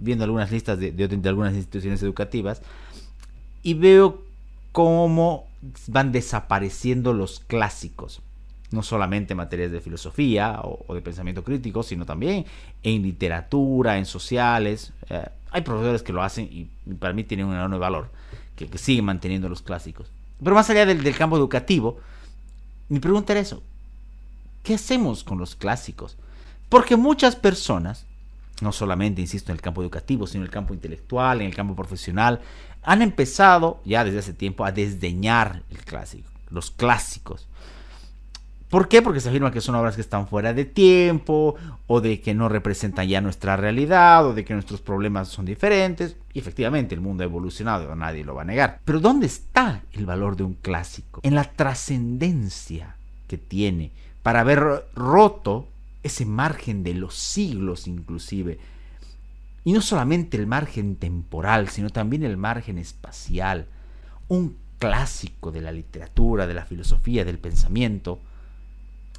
viendo algunas listas de, de algunas instituciones educativas y veo cómo van desapareciendo los clásicos no solamente en materias de filosofía o, de pensamiento crítico, sino también en literatura, en sociales. Eh, hay profesores que lo hacen y, para mí tienen un enorme valor, que, siguen manteniendo los clásicos. Pero más allá del, campo educativo, mi pregunta era eso. ¿Qué hacemos con los clásicos? Porque muchas personas, no solamente, insisto, en el campo educativo, sino en el campo intelectual, en el campo profesional, han empezado ya desde hace tiempo a desdeñar el clásico, los clásicos. ¿Por qué? Porque se afirma que son obras que están fuera de tiempo, o de que no representan ya nuestra realidad, o de que nuestros problemas son diferentes. Y efectivamente, el mundo ha evolucionado, nadie lo va a negar. Pero ¿dónde está el valor de un clásico? En la trascendencia que tiene para haber roto ese margen de los siglos inclusive. Y no solamente el margen temporal, sino también el margen espacial. Un clásico de la literatura, de la filosofía, del pensamiento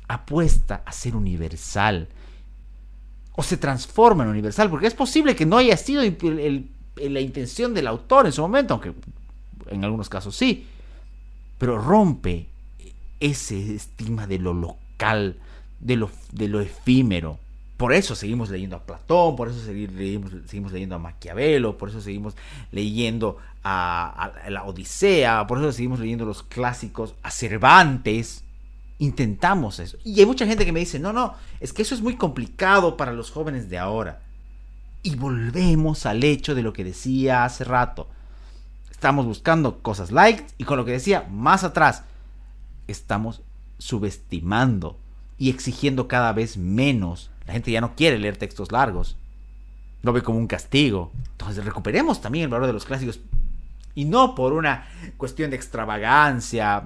apuesta a ser universal o se transforma en universal, porque es posible que no haya sido la intención del autor en su momento, aunque en algunos casos sí, pero rompe ese estigma de lo local, de lo, de lo efímero. Por eso seguimos leyendo a Platón, por eso seguimos, seguimos leyendo a Maquiavelo, por eso seguimos leyendo a, la Odisea, por eso seguimos leyendo los clásicos, a Cervantes, intentamos eso. Y hay mucha gente que me dice, no, no, es que eso es muy complicado para los jóvenes de ahora. Y volvemos al hecho de lo que decía hace rato. Estamos buscando cosas light y con lo que decía más atrás, estamos subestimando y exigiendo cada vez menos. La gente ya no quiere leer textos largos. Lo ve como un castigo. Entonces recuperemos también el valor de los clásicos. Y no por una cuestión de extravagancia,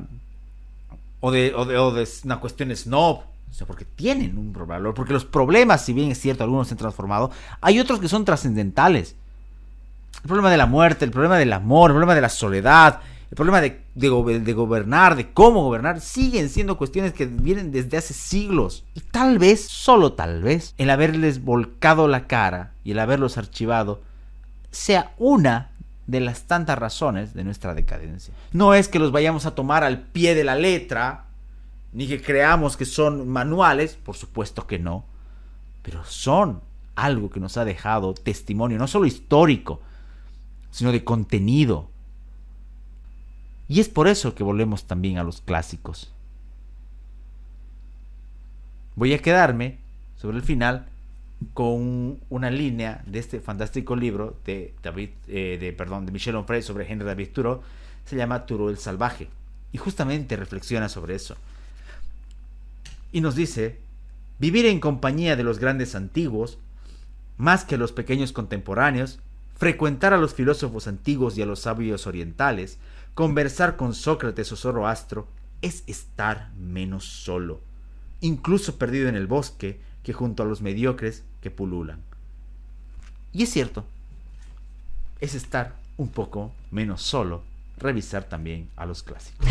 o de, o de, una cuestión snob, o sea, porque tienen un valor, porque los problemas, si bien es cierto, algunos se han transformado, hay otros que son trascendentales. El problema de la muerte, el problema del amor, el problema de la soledad, el problema de, gobernar, de cómo gobernar, siguen siendo cuestiones que vienen desde hace siglos. Y tal vez, solo tal vez, el haberles volcado la cara y el haberlos archivado, sea una de las tantas razones de nuestra decadencia. No es que los vayamos a tomar al pie de la letra, ni que creamos que son manuales, por supuesto que no, pero son algo que nos ha dejado testimonio, no solo histórico, sino de contenido. Y es por eso que volvemos también a los clásicos. Voy a quedarme sobre el final con una línea de este fantástico libro de David, eh, de, perdón, de Michel Onfray sobre Henry David Thoreau, se llama Thoreau el Salvaje. Y justamente reflexiona sobre eso. Y nos dice, vivir en compañía de los grandes antiguos, más que los pequeños contemporáneos, frecuentar a los filósofos antiguos y a los sabios orientales, conversar con Sócrates o Zoroastro, es estar menos solo. Incluso perdido en el bosque, que junto a los mediocres que pululan. Y es cierto, es estar un poco menos solo, revisar también a los clásicos.